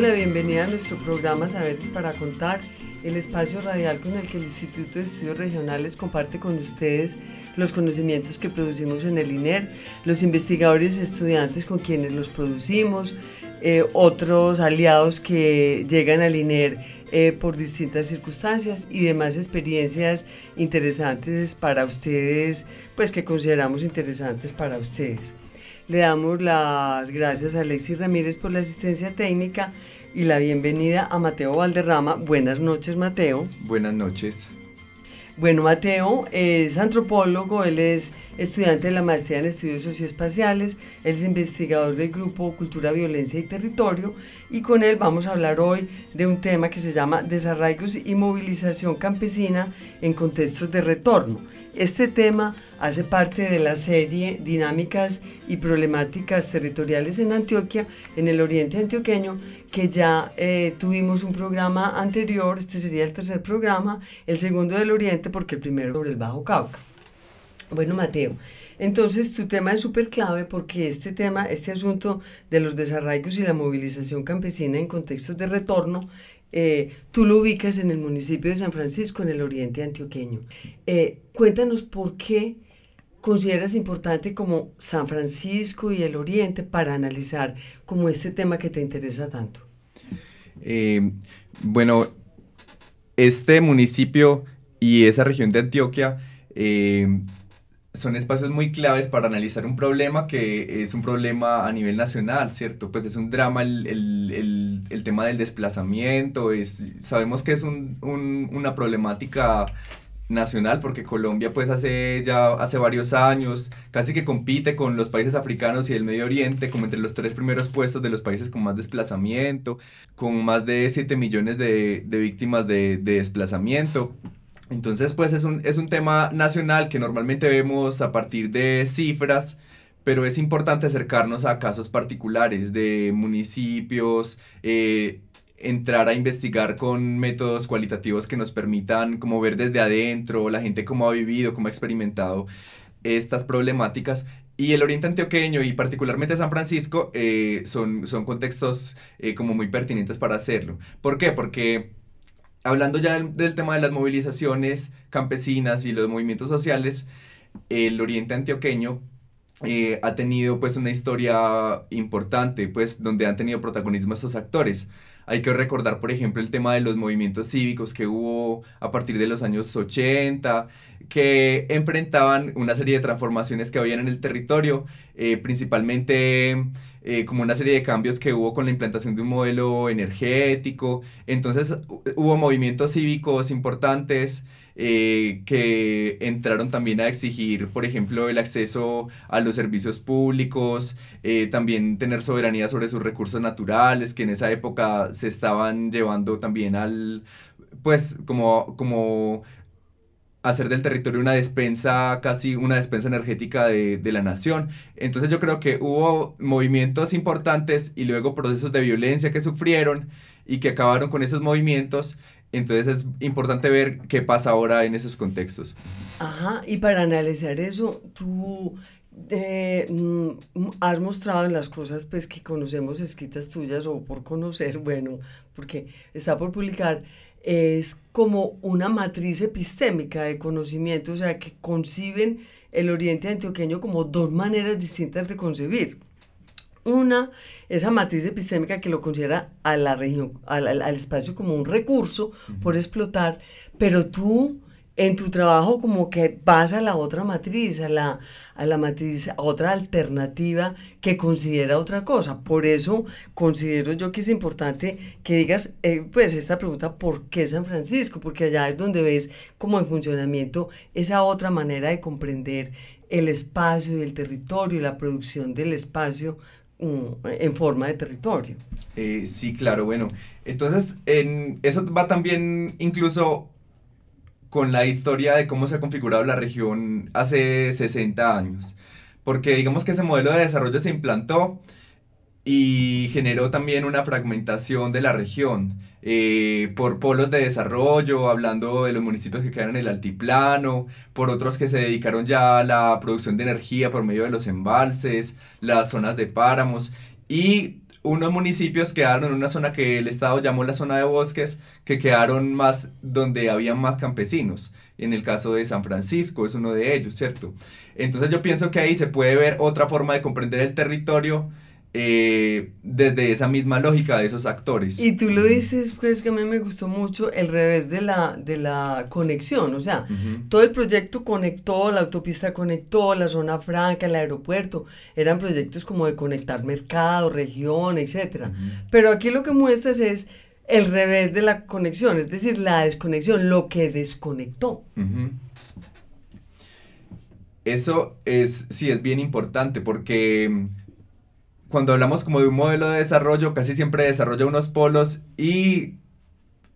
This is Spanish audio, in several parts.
Damos la bienvenida a nuestro programa Saberes para Contar, el espacio radial con el que el Instituto de Estudios Regionales comparte con ustedes los conocimientos que producimos en el INER, los investigadores y estudiantes con quienes los producimos, eh, otros aliados que llegan al INER eh, por distintas circunstancias y demás experiencias interesantes para ustedes, pues que consideramos interesantes para ustedes. Le damos las gracias a Alexis Ramírez por la asistencia técnica y la bienvenida a Mateo Valderrama. Buenas noches, Mateo. Buenas noches. Bueno, Mateo es antropólogo, él es estudiante de la maestría en estudios socioespaciales, él es investigador del grupo Cultura, Violencia y Territorio y con él vamos a hablar hoy de un tema que se llama desarraigos y movilización campesina en contextos de retorno. Este tema hace parte de la serie Dinámicas y Problemáticas Territoriales en Antioquia, en el Oriente Antioqueño, que ya eh, tuvimos un programa anterior, este sería el tercer programa, el segundo del Oriente, porque el primero sobre el Bajo Cauca. Bueno, Mateo, entonces tu tema es súper clave porque este tema, este asunto de los desarraigos y la movilización campesina en contextos de retorno, eh, tú lo ubicas en el municipio de San Francisco, en el oriente antioqueño. Eh, cuéntanos por qué consideras importante como San Francisco y el oriente para analizar como este tema que te interesa tanto. Eh, bueno, este municipio y esa región de Antioquia son espacios muy claves para analizar un problema que es un problema a nivel nacional, ¿cierto? Pues es un drama el, el, el, el tema del desplazamiento, es, sabemos que es un, un, una problemática nacional porque Colombia pues hace ya hace varios años casi que compite con los países africanos y el Medio Oriente como entre los tres primeros puestos de los países con más desplazamiento, con más de 7 millones de, de víctimas de, de desplazamiento. Entonces, pues es un, es un tema nacional que normalmente vemos a partir de cifras, pero es importante acercarnos a casos particulares de municipios, eh, entrar a investigar con métodos cualitativos que nos permitan como ver desde adentro la gente cómo ha vivido, cómo ha experimentado estas problemáticas. Y el Oriente Antioqueño y particularmente San Francisco eh, son, son contextos eh, como muy pertinentes para hacerlo. ¿Por qué? Porque hablando ya del, tema de las movilizaciones campesinas y los movimientos sociales, el oriente antioqueño eh, ha tenido pues una historia importante, pues donde han tenido protagonismo estos actores. Hay que recordar, por ejemplo, el tema de los movimientos cívicos que hubo a partir de los años 80, que enfrentaban una serie de transformaciones que habían en el territorio, eh, principalmente eh, como una serie de cambios que hubo con la implantación de un modelo energético. Entonces hubo movimientos cívicos importantes eh, que entraron también a exigir, por ejemplo, el acceso a los servicios públicos, eh, también tener soberanía sobre sus recursos naturales, que en esa época se estaban llevando también al, pues, como, como hacer del territorio una despensa, casi una despensa energética de, de, la nación. Entonces yo creo que hubo movimientos importantes y luego procesos de violencia que sufrieron y que acabaron con esos movimientos. Entonces es importante ver qué pasa ahora en esos contextos. Ajá, y para analizar eso, tú eh, has mostrado en las cosas pues, que conocemos escritas tuyas o por conocer, bueno, porque está por publicar, es como una matriz epistémica de conocimiento, o sea, que conciben el oriente antioqueño como dos maneras distintas de concebir. Una, esa matriz epistémica que lo considera a la región, al, al, al espacio como un recurso uh -huh. por explotar, pero tú en tu trabajo como que vas a la otra matriz, a la, a la matriz, otra alternativa que considera otra cosa. Por eso considero yo que es importante que digas, eh, pues esta pregunta, ¿por qué San Francisco? Porque allá es donde ves como en funcionamiento esa otra manera de comprender el espacio y el territorio y la producción del espacio mm, en forma de territorio. Eh, sí, claro, bueno. Entonces, en, eso va también incluso con la historia de cómo se ha configurado la región hace 60 años. Porque digamos que ese modelo de desarrollo se implantó y generó también una fragmentación de la región eh, por polos de desarrollo, hablando de los municipios que quedan en el altiplano, por otros que se dedicaron ya a la producción de energía por medio de los embalses, las zonas de páramos y unos municipios quedaron en una zona que el Estado llamó la zona de bosques, que quedaron más donde había más campesinos. En el caso de San Francisco es uno de ellos, ¿cierto? Entonces yo pienso que ahí se puede ver otra forma de comprender el territorio eh, desde esa misma lógica de esos actores. Y tú lo dices, pues que a mí me gustó mucho el revés de la, de la conexión, o sea, todo el proyecto conectó, la autopista conectó, la zona franca, el aeropuerto, eran proyectos como de conectar mercado, región, etc. Pero aquí lo que muestras es el revés de la conexión, es decir, la desconexión, lo que desconectó. Eso es, sí, es bien importante porque cuando hablamos como de un modelo de desarrollo, casi siempre desarrolla unos polos y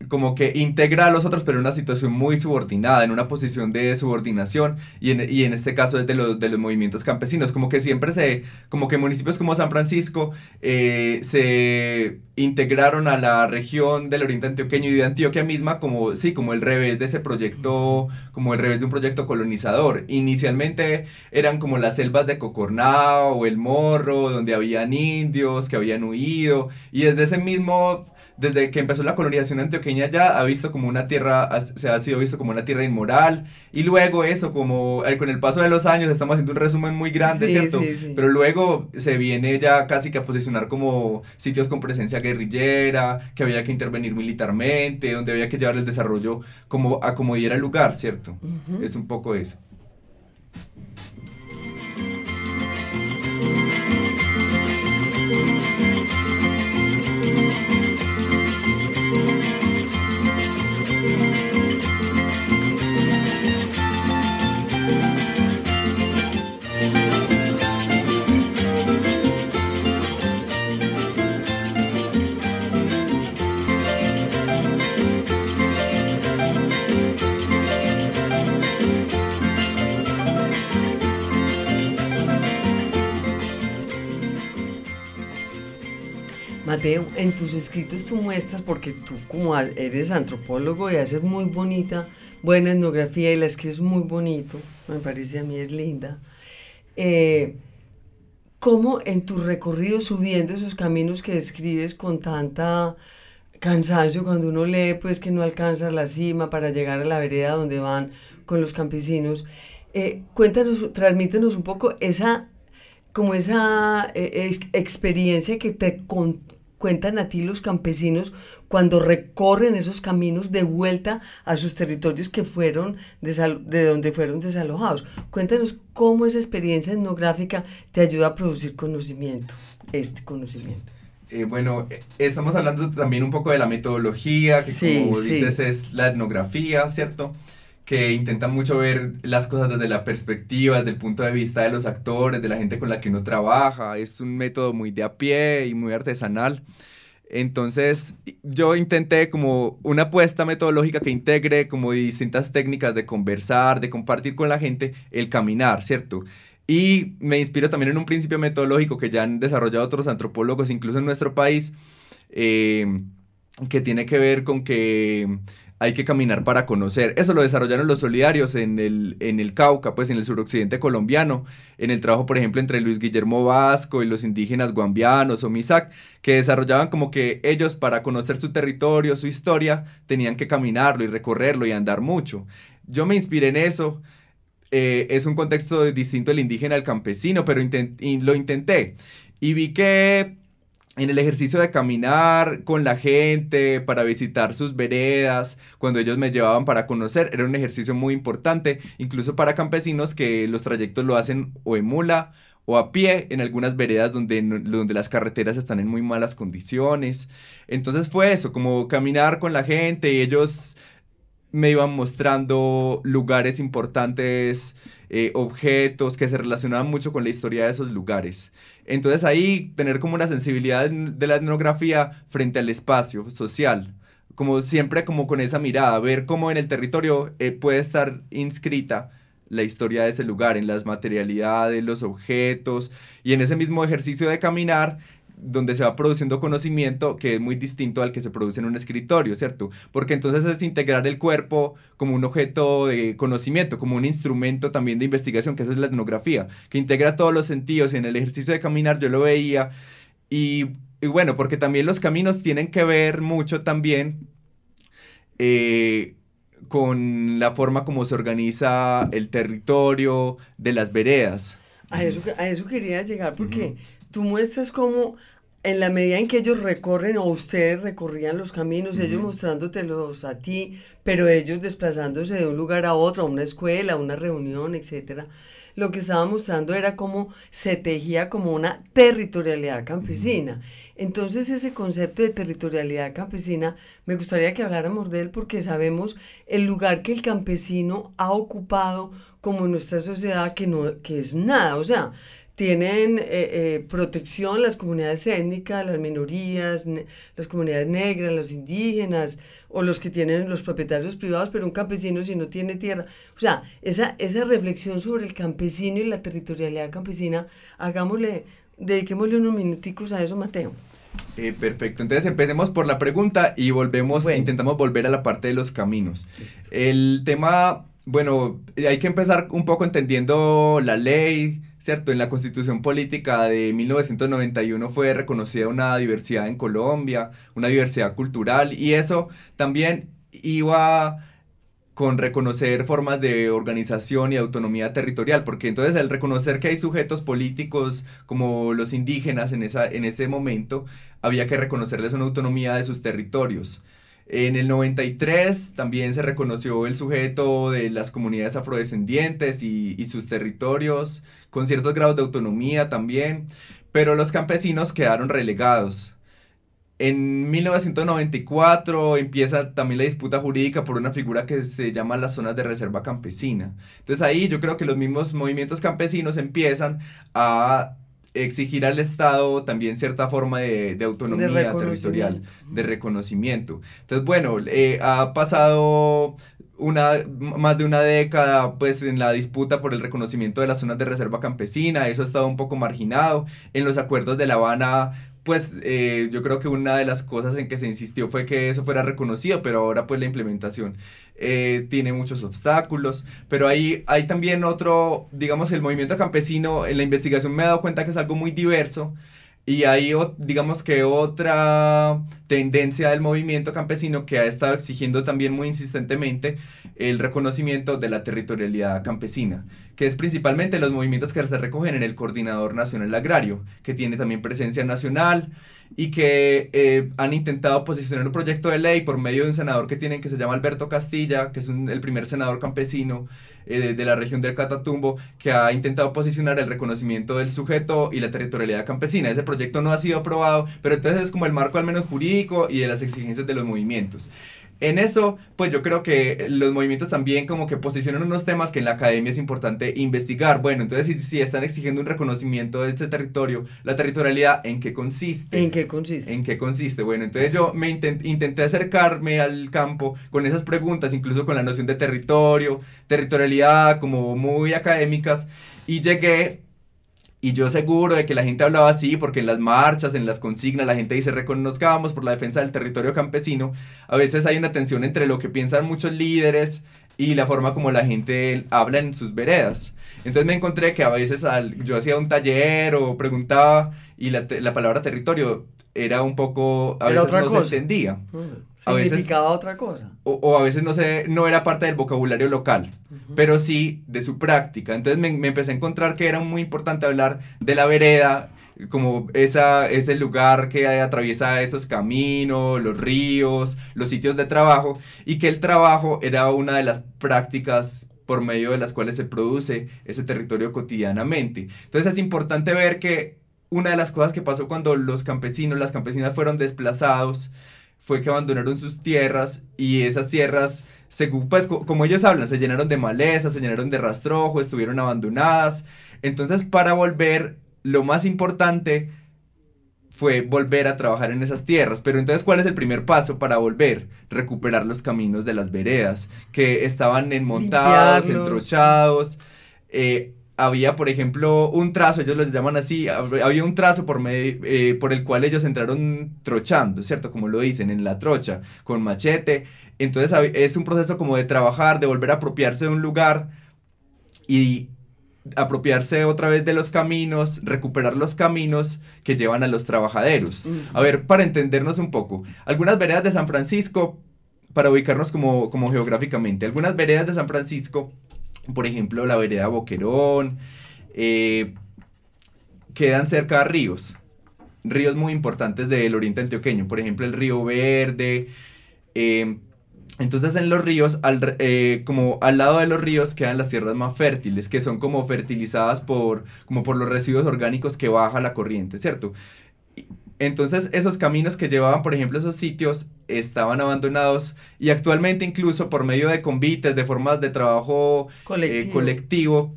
como que integra a los otros, pero en una situación muy subordinada, en una posición de subordinación, y en, y en este caso es de los, de los movimientos campesinos, como que siempre se, como que municipios como San Francisco eh, se integraron a la región del oriente antioqueño y de Antioquia misma como, sí, como el revés de ese proyecto, como el revés de un proyecto colonizador. Inicialmente eran como las selvas de Cocornao o el Morro, donde habían indios que habían huido, y desde ese mismo desde que empezó la colonización antioqueña ya ha visto como una tierra, se ha sido visto como una tierra inmoral, y luego eso, como eh, con el paso de los años, estamos haciendo un resumen muy grande, ¿cierto? Pero luego se viene ya casi que a posicionar como sitios con presencia guerrillera, que había que intervenir militarmente, donde había que llevar el desarrollo como a como diera el lugar, ¿cierto? Es un poco eso. Mateo, en tus escritos tú muestras, porque tú como eres antropólogo y haces muy bonita, buena etnografía y la escribes muy bonito, me parece a mí es linda, eh, cómo en tu recorrido subiendo esos caminos que describes con tanta cansancio, cuando uno lee pues que no alcanza la cima para llegar a la vereda donde van con los campesinos, eh, cuéntanos, transmítenos un poco esa como esa eh, experiencia que te, cuentan a ti los campesinos cuando recorren esos caminos de vuelta a sus territorios que fueron de donde fueron desalojados. Cuéntanos cómo esa experiencia etnográfica te ayuda a producir conocimiento, este conocimiento. Eh, bueno, eh, estamos hablando también un poco de la metodología, que como dices es la etnografía, ¿cierto? Que intentan mucho ver las cosas desde la perspectiva, desde el punto de vista de los actores, de la gente con la que uno trabaja. Es un método muy de a pie y muy artesanal. Entonces yo intenté como una apuesta metodológica que integre como distintas técnicas de conversar, de compartir con la gente, el caminar, ¿cierto? Y me inspiro también en un principio metodológico que ya han desarrollado otros antropólogos, incluso en nuestro país, eh, que tiene que ver con que hay que caminar para conocer. Eso lo desarrollaron los solidarios en el, en el Cauca, pues en el suroccidente colombiano, en el trabajo, por ejemplo, entre Luis Guillermo Vasco y los indígenas guambianos o Misac, que desarrollaban como que ellos para conocer su territorio, su historia, tenían que caminarlo y recorrerlo y andar mucho. Yo me inspiré en eso. Eh, es un contexto distinto el indígena al campesino, pero lo intenté. Y vi que en el ejercicio de caminar con la gente para visitar sus veredas, cuando ellos me llevaban para conocer, era un ejercicio muy importante, incluso para campesinos que los trayectos lo hacen o en mula o a pie en algunas veredas donde, donde las carreteras están en muy malas condiciones. Entonces fue eso, como caminar con la gente y ellos me iban mostrando lugares importantes, eh, objetos que se relacionaban mucho con la historia de esos lugares. Entonces ahí tener como una sensibilidad de la etnografía frente al espacio social, como siempre como con esa mirada, ver cómo en el territorio eh, puede estar inscrita la historia de ese lugar, en las materialidades, los objetos, y en ese mismo ejercicio de caminar, donde se va produciendo conocimiento que es muy distinto al que se produce en un escritorio, ¿cierto? Porque entonces es integrar el cuerpo como un objeto de conocimiento, como un instrumento también de investigación, que eso es la etnografía, que integra todos los sentidos en el ejercicio de caminar yo lo veía y, bueno, porque también los caminos tienen que ver mucho también eh, con la forma como se organiza el territorio de las veredas. A eso, a eso quería llegar porque tú muestras cómo en la medida en que ellos recorren o ustedes recorrían los caminos, ellos mostrándotelos a ti, pero ellos desplazándose de un lugar a otro, a una escuela, a una reunión, etcétera, lo que estaba mostrando era cómo se tejía como una territorialidad campesina. Entonces ese concepto de territorialidad campesina, me gustaría que habláramos de él porque sabemos el lugar que el campesino ha ocupado como en nuestra sociedad que, no, que es nada, o sea, tienen eh, eh, protección las comunidades étnicas, las minorías, las comunidades negras, los indígenas o los que tienen los propietarios privados, pero un campesino si no tiene tierra. O sea, esa, esa reflexión sobre el campesino y la territorialidad campesina, hagámosle, dediquémosle unos minuticos a eso, Mateo. Eh, perfecto, entonces empecemos por la pregunta y volvemos, intentamos volver a la parte de los caminos. El tema, bueno, hay que empezar un poco entendiendo la ley, ¿cierto? En la constitución política de 1991 fue reconocida una diversidad en Colombia, una diversidad cultural, y eso también iba con reconocer formas de organización y autonomía territorial, porque entonces el reconocer que hay sujetos políticos como los indígenas en, esa, en ese momento, había que reconocerles una autonomía de sus territorios. En el 93 también se reconoció el sujeto de las comunidades afrodescendientes y, sus territorios, con ciertos grados de autonomía también, pero los campesinos quedaron relegados. En 1994 empieza también la disputa jurídica por una figura que se llama las zonas de reserva campesina. Entonces ahí yo creo que los mismos movimientos campesinos empiezan a exigir al Estado también cierta forma de, autonomía territorial, de reconocimiento. Entonces, bueno, eh, ha pasado una, más de una década pues en la disputa por el reconocimiento de las zonas de reserva campesina, eso ha estado un poco marginado. En los acuerdos de La Habana pues eh, yo creo que una de las cosas en que se insistió fue que eso fuera reconocido, pero ahora pues la implementación eh, tiene muchos obstáculos, pero hay, hay también otro, digamos, el movimiento campesino, en la investigación me he dado cuenta que es algo muy diverso, y hay, digamos que otra tendencia del movimiento campesino que ha estado exigiendo también muy insistentemente el reconocimiento de la territorialidad campesina, que es principalmente los movimientos que se recogen en el Coordinador Nacional Agrario, que tiene también presencia nacional y que eh, han intentado posicionar un proyecto de ley por medio de un senador que tienen que se llama Alberto Castilla, que es el primer senador campesino eh, de la región del Catatumbo, que ha intentado posicionar el reconocimiento del sujeto y la territorialidad campesina. Ese proyecto no ha sido aprobado, pero entonces es como el marco al menos jurídico y de las exigencias de los movimientos. En eso, pues yo creo que los movimientos también como que posicionan unos temas que en la academia es importante investigar. Bueno, entonces si, si están exigiendo un reconocimiento de este territorio, la territorialidad, ¿en qué consiste? ¿En qué consiste? ¿En qué consiste? Bueno, entonces yo me intenté acercarme al campo con esas preguntas, incluso con la noción de territorio, territorialidad, como muy académicas, y llegué y yo seguro de que la gente hablaba así, porque en las marchas, en las consignas, la gente dice reconozcamos por la defensa del territorio campesino. A veces hay una tensión entre lo que piensan muchos líderes y la forma como la gente habla en sus veredas. Entonces me encontré que a veces yo hacía un taller o preguntaba y la, la palabra territorio era un poco, a veces no se entendía. Mm, significaba otra cosa. O, a veces no, se, no era parte del vocabulario local, pero sí de su práctica. Entonces me, me, empecé a encontrar que era muy importante hablar de la vereda como esa, ese lugar que atraviesa esos caminos, los ríos, los sitios de trabajo, y que el trabajo era una de las prácticas por medio de las cuales se produce ese territorio cotidianamente. Entonces es importante ver que una de las cosas que pasó cuando los campesinos, las campesinas fueron desplazados, fue que abandonaron sus tierras y esas tierras, según, pues como ellos hablan, se llenaron de maleza, se llenaron de rastrojo, estuvieron abandonadas. Entonces para volver, lo más importante fue volver a trabajar en esas tierras. Pero entonces, ¿cuál es el primer paso para volver? Recuperar los caminos de las veredas, que estaban enmontados, entrochados. Eh, había, por ejemplo, un trazo, ellos lo llaman así, había un trazo por, eh, por el cual ellos entraron trochando, ¿cierto? Como lo dicen, en la trocha, con machete. Entonces es un proceso como de trabajar, de volver a apropiarse de un lugar y apropiarse otra vez de los caminos, recuperar los caminos que llevan a los trabajaderos. A ver, para entendernos un poco, algunas veredas de San Francisco, para ubicarnos como, como geográficamente, algunas veredas de San Francisco, por ejemplo, la vereda Boquerón, eh, quedan cerca de ríos, ríos muy importantes del oriente antioqueño, por ejemplo, el río Verde, eh, entonces en los ríos, al, eh, como al lado de los ríos quedan las tierras más fértiles, que son como fertilizadas por, como por los residuos orgánicos que baja la corriente, ¿cierto? Entonces esos caminos que llevaban, por ejemplo, esos sitios estaban abandonados y actualmente incluso por medio de convites, de formas de trabajo eh, colectivo,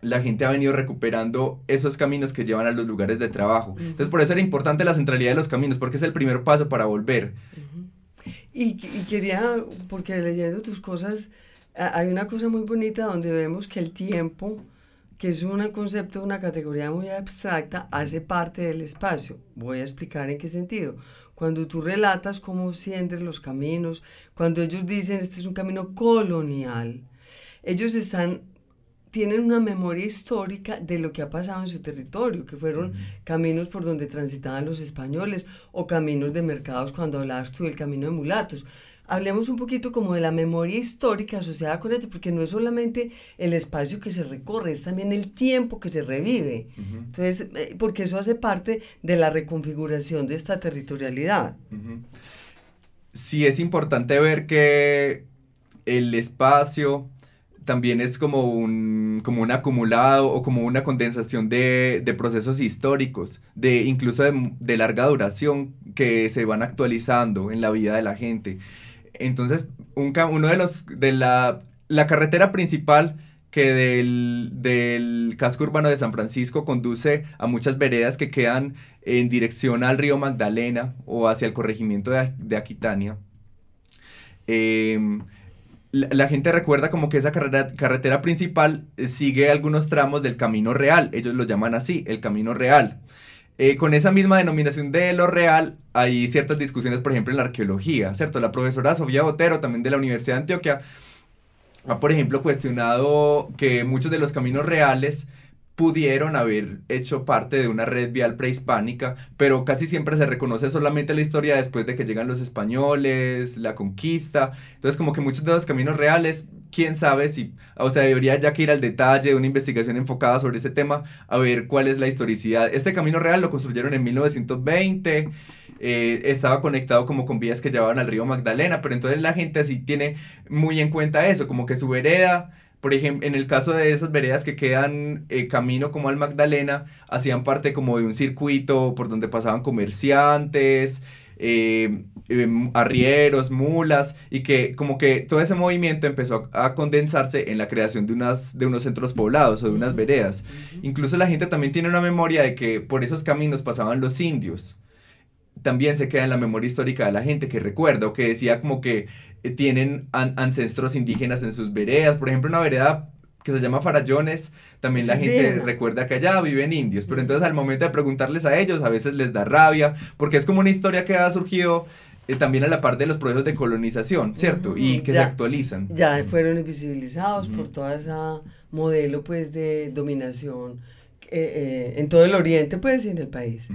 la gente ha venido recuperando esos caminos que llevan a los lugares de trabajo. Entonces por eso era importante la centralidad de los caminos, porque es el primer paso para volver. Y, quería, porque leyendo tus cosas, hay una cosa muy bonita donde vemos que el tiempo, que es un concepto, una categoría muy abstracta, hace parte del espacio. Voy a explicar en qué sentido. Cuando tú relatas cómo sientes los caminos, cuando ellos dicen este es un camino colonial, ellos están tienen una memoria histórica de lo que ha pasado en su territorio, que fueron caminos por donde transitaban los españoles o caminos de mercados cuando hablabas tú del camino de mulatos. Hablemos un poquito como de la memoria histórica asociada con ello, porque no es solamente el espacio que se recorre, es también el tiempo que se revive. Entonces, eh, porque eso hace parte de la reconfiguración de esta territorialidad. Sí, es importante ver que el espacio, también es como un, como un acumulado o como una condensación de, de procesos históricos, de incluso de, larga duración que se van actualizando en la vida de la gente. Entonces, un, uno de los, de la, la carretera principal que del, del, casco urbano de San Francisco conduce a muchas veredas que quedan en dirección al río Magdalena o hacia el corregimiento de, de Aquitania. Eh, la, gente recuerda como que esa carretera principal sigue algunos tramos del camino real, ellos lo llaman así, el camino real. Eh, con esa misma denominación de lo real, hay ciertas discusiones, por ejemplo, en la arqueología, ¿cierto? La profesora Sofía Botero, también de la Universidad de Antioquia, ha, por ejemplo, cuestionado que muchos de los caminos reales pudieron haber hecho parte de una red vial prehispánica, pero casi siempre se reconoce solamente la historia después de que llegan los españoles, la conquista. Entonces, como que muchos de los caminos reales, quién sabe si, o sea, debería ya que ir al detalle de una investigación enfocada sobre ese tema, a ver cuál es la historicidad. Este camino real lo construyeron en 1920. Eh, estaba conectado como con vías que llevaban al río Magdalena, pero entonces la gente así tiene muy en cuenta eso, como que su vereda por ejemplo, en el caso de esas veredas que quedan eh, camino como al Magdalena, hacían parte como de un circuito por donde pasaban comerciantes, eh, em, arrieros, mulas, y que como que todo ese movimiento empezó a, condensarse en la creación de, unas, de unos centros poblados o de unas veredas. Incluso la gente también tiene una memoria de que por esos caminos pasaban los indios también se queda en la memoria histórica de la gente que recuerda o que decía como que eh, tienen ancestros indígenas en sus veredas. Por ejemplo, una vereda que se llama Farallones, también la gente recuerda que allá viven indios, pero entonces al momento de preguntarles a ellos a veces les da rabia, porque es como una historia que ha surgido eh, también a la par de los procesos de colonización, ¿cierto? Y que se actualizan. Ya fueron invisibilizados por todo ese modelo pues de dominación eh, en todo el oriente pues y en el país.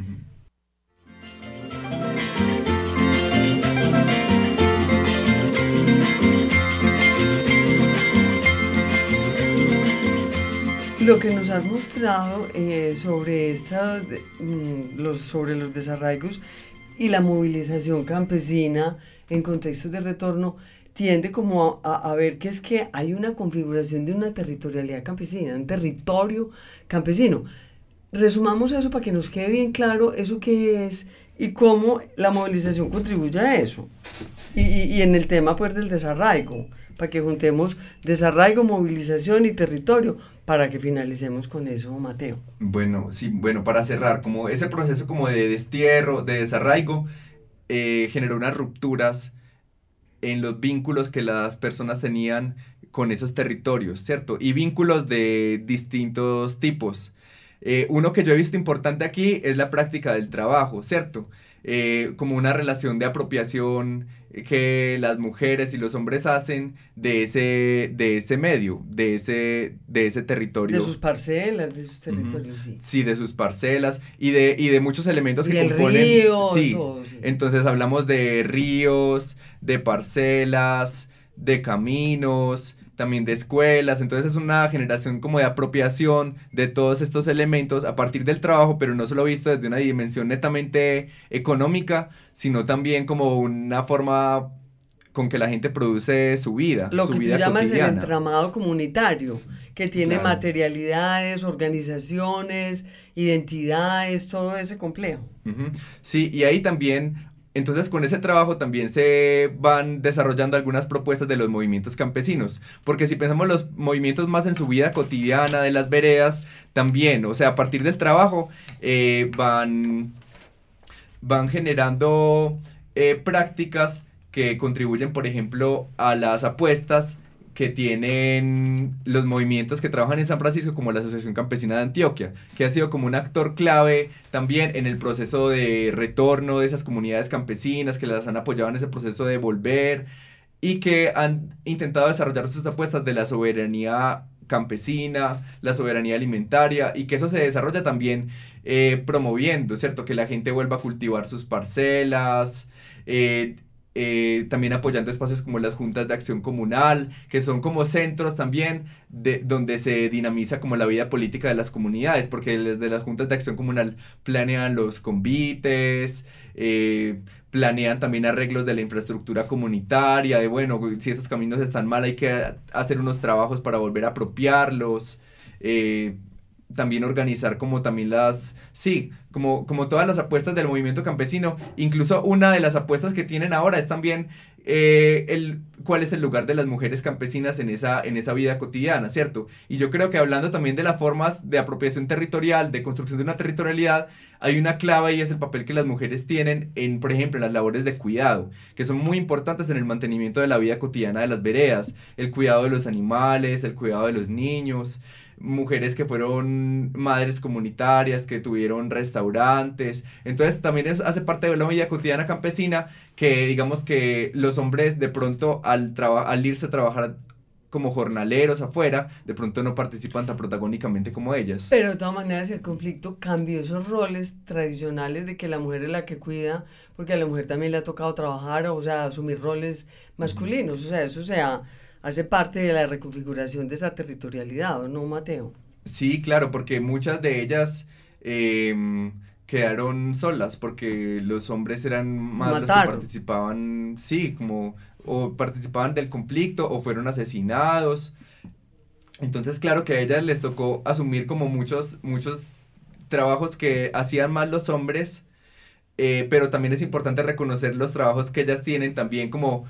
Lo que nos has mostrado eh, sobre, esta, mm, los, sobre los desarraigos y la movilización campesina en contextos de retorno tiende como a, a, ver que es que hay una configuración de una territorialidad campesina, un territorio campesino. Resumamos eso para que nos quede bien claro eso que es y cómo la movilización contribuye a eso. Y, en el tema pues del desarraigo, para que juntemos desarraigo, movilización y territorio, para que finalicemos con eso, Mateo. Bueno, sí, bueno, para cerrar, como ese proceso como de destierro, de desarraigo, eh, generó unas rupturas en los vínculos que las personas tenían con esos territorios, ¿cierto? Y vínculos de distintos tipos. Eh, uno que yo he visto importante aquí es la práctica del trabajo, ¿cierto? Eh, como una relación de apropiación que las mujeres y los hombres hacen de ese, de ese medio, de ese, de ese territorio. De sus parcelas, de sus territorios, sí. Sí, de sus parcelas y de, y de muchos elementos y que componen. río, sí. todo, sí. Entonces hablamos de ríos, de parcelas, de caminos, también de escuelas, entonces es una generación como de apropiación de todos estos elementos a partir del trabajo, pero no solo visto desde una dimensión netamente económica, sino también como una forma con que la gente produce su vida, Lo su que vida tú llamas cotidiana. el entramado comunitario, que tiene Claro. materialidades, organizaciones, identidades, todo ese complejo. Sí, y ahí también, entonces con ese trabajo también se van desarrollando algunas propuestas de los movimientos campesinos, porque si pensamos los movimientos más en su vida cotidiana de las veredas, también, o sea, a partir del trabajo eh, van, van generando eh, prácticas que contribuyen, por ejemplo, a las apuestas que tienen los movimientos que trabajan en San Francisco, como la Asociación Campesina de Antioquia, que ha sido como un actor clave también en el proceso de retorno de esas comunidades campesinas, que las han apoyado en ese proceso de volver y que han intentado desarrollar sus apuestas de la soberanía campesina, la soberanía alimentaria y que eso se desarrolla también eh, promoviendo, ¿cierto? Que la gente vuelva a cultivar sus parcelas, eh, eh, también apoyando espacios como las juntas de acción comunal, que son como centros también de, donde se dinamiza como la vida política de las comunidades, porque desde las juntas de acción comunal planean los convites, eh, planean también arreglos de la infraestructura comunitaria, de bueno, si esos caminos están mal hay que hacer unos trabajos para volver a apropiarlos. eh, también organizar como también las, sí, como, como todas las apuestas del movimiento campesino. Incluso una de las apuestas que tienen ahora es también eh, el, cuál es el lugar de las mujeres campesinas en esa, en esa vida cotidiana, ¿cierto? Y yo creo que hablando también de las formas de apropiación territorial, de construcción de una territorialidad, hay una clave y es el papel que las mujeres tienen en, por ejemplo, en las labores de cuidado, que son muy importantes en el mantenimiento de la vida cotidiana de las veredas, el cuidado de los animales, el cuidado de los niños, mujeres que fueron madres comunitarias, que tuvieron restaurantes. Entonces también es, hace parte de la vida cotidiana campesina que digamos que los hombres de pronto al, al irse a trabajar como jornaleros afuera, de pronto no participan tan protagónicamente como ellas. Pero de todas maneras el conflicto cambió esos roles tradicionales de que la mujer es la que cuida, porque a la mujer también le ha tocado trabajar, o sea, asumir roles masculinos. O sea, eso o sea, hace parte de la reconfiguración de esa territorialidad, ¿o no, Mateo? Sí, claro, porque muchas de ellas em, quedaron solas, porque los hombres eran más los que Mataron. participaban, sí, como, o participaban del conflicto, o fueron asesinados. Entonces, claro que a ellas les tocó asumir como muchos, muchos trabajos que hacían más los hombres, eh, pero también es importante reconocer los trabajos que ellas tienen también como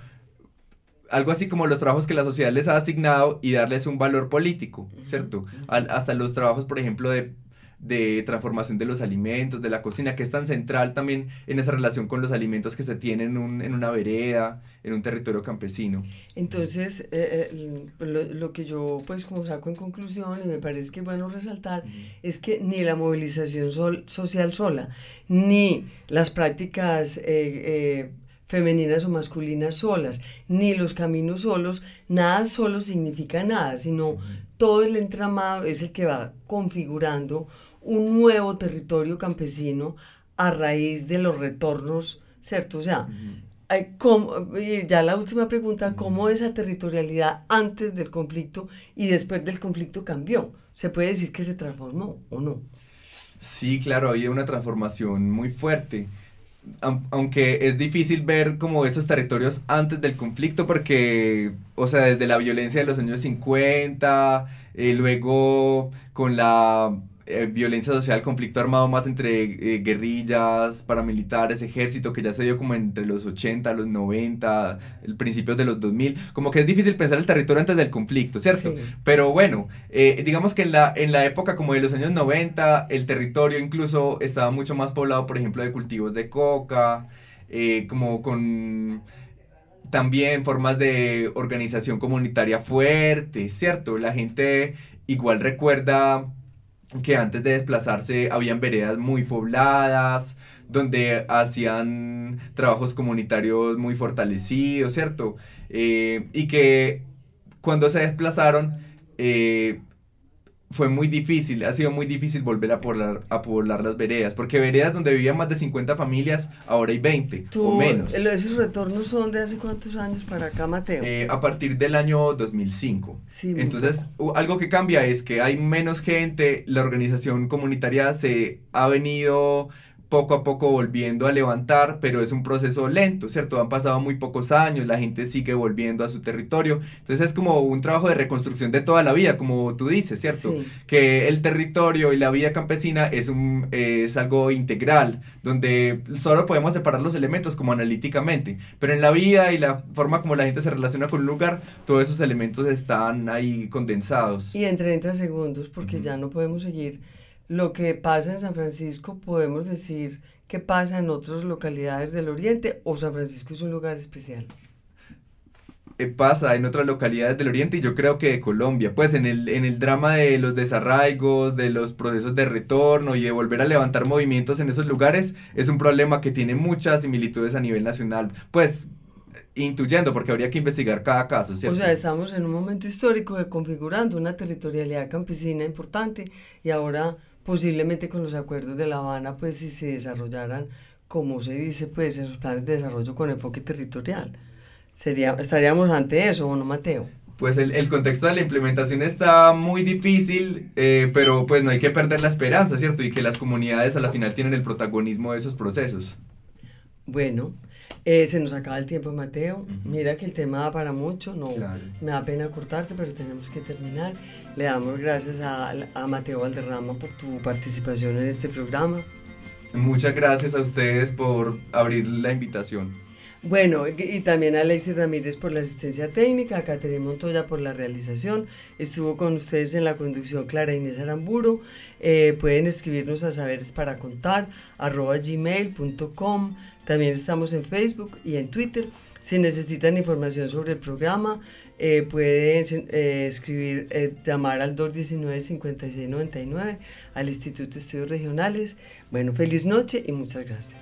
algo así como los trabajos que la sociedad les ha asignado y darles un valor político, ¿cierto? Al- hasta los trabajos, por ejemplo, de, de transformación de los alimentos, de la cocina, que es tan central también en esa relación con los alimentos que se tienen en, un- en una vereda, en un territorio campesino. Entonces, eh, eh, lo, lo que yo pues como saco en conclusión y me parece que es bueno resaltar es que ni la movilización sol- social sola, ni las prácticas eh, eh, femeninas o masculinas solas, ni los caminos solos, nada solo significa nada, sino todo el entramado es el que va configurando un nuevo territorio campesino a raíz de los retornos, ¿cierto? O sea, y ya la última pregunta, ¿cómo esa territorialidad antes del conflicto y después del conflicto cambió? ¿Se puede decir que se transformó o no? Sí, claro, ha habido una transformación muy fuerte. Aunque es difícil ver como esos territorios antes del conflicto porque, o sea, desde la violencia de los años 50, eh, luego con la eh, violencia social, conflicto armado más entre eh, guerrillas, paramilitares, ejército, que ya se dio como entre los 80, los 90, el principio de los 2000, como que es difícil pensar el territorio antes del conflicto, ¿cierto? Pero bueno, eh, digamos que en la, en la época como de los años 90, el territorio incluso estaba mucho más poblado, por ejemplo, de cultivos de coca, como con también formas de organización comunitaria fuerte, ¿cierto? La gente igual recuerda que antes de desplazarse habían veredas muy pobladas, donde hacían trabajos comunitarios muy fortalecidos, ¿cierto? Eh, y que cuando se desplazaron, eh, fue muy difícil, ha sido muy difícil volver a poblar, a poblar las veredas, porque veredas donde vivían más de 50 familias, ahora hay 20 o menos. ¿Esos retornos son de hace cuántos años para acá, Mateo? Eh, a partir del año 2005. Sí, Entonces, algo que cambia es que hay menos gente, la organización comunitaria se ha venido poco a poco volviendo a levantar, pero es un proceso lento, ¿cierto? Han pasado muy pocos años, la gente sigue volviendo a su territorio, entonces es como un trabajo de reconstrucción de toda la vida, como tú dices, ¿cierto? Que el territorio y la vida campesina es, un, es algo integral, donde solo podemos separar los elementos como analíticamente, pero en la vida y la forma como la gente se relaciona con un lugar, todos esos elementos están ahí condensados. Y en 30 segundos, porque ya no podemos seguir lo que pasa en San Francisco, podemos decir que pasa en otras localidades del Oriente o San Francisco es un lugar especial. Eh, pasa en otras localidades del Oriente y yo creo que de Colombia, pues en el, en el drama de los desarraigos, de los procesos de retorno y de volver a levantar movimientos en esos lugares, es un problema que tiene muchas similitudes a nivel nacional. Pues intuyendo, porque habría que investigar cada caso, ¿cierto? O sea, estamos en un momento histórico de configurando una territorialidad campesina importante y ahora posiblemente con los acuerdos de La Habana, pues si se desarrollaran, como se dice, pues esos planes de desarrollo con enfoque territorial. Sería, estaríamos ante eso, ¿o no, Mateo? Pues el, el, contexto de la implementación está muy difícil, eh, pero pues no hay que perder la esperanza, ¿cierto? Y que las comunidades a la final tienen el protagonismo de esos procesos. Bueno, eh, se nos acaba el tiempo, Mateo. Mira que el tema da para mucho, no me da pena cortarte, pero tenemos que terminar. Le damos gracias a, a Mateo Valderrama por tu participación en este programa. Muchas gracias a ustedes por abrir la invitación. Bueno, y también a Alexis Ramírez por la asistencia técnica, a Caterina Montoya por la realización. Estuvo con ustedes en la conducción Clara Inés Aramburo. Eh, pueden escribirnos a saberes para contar arroba gmail.com también estamos en Facebook y en Twitter. Si necesitan información sobre el programa, eh, pueden eh, escribir, eh, llamar al 219-5699 al Instituto de Estudios Regionales. Bueno, feliz noche y muchas gracias.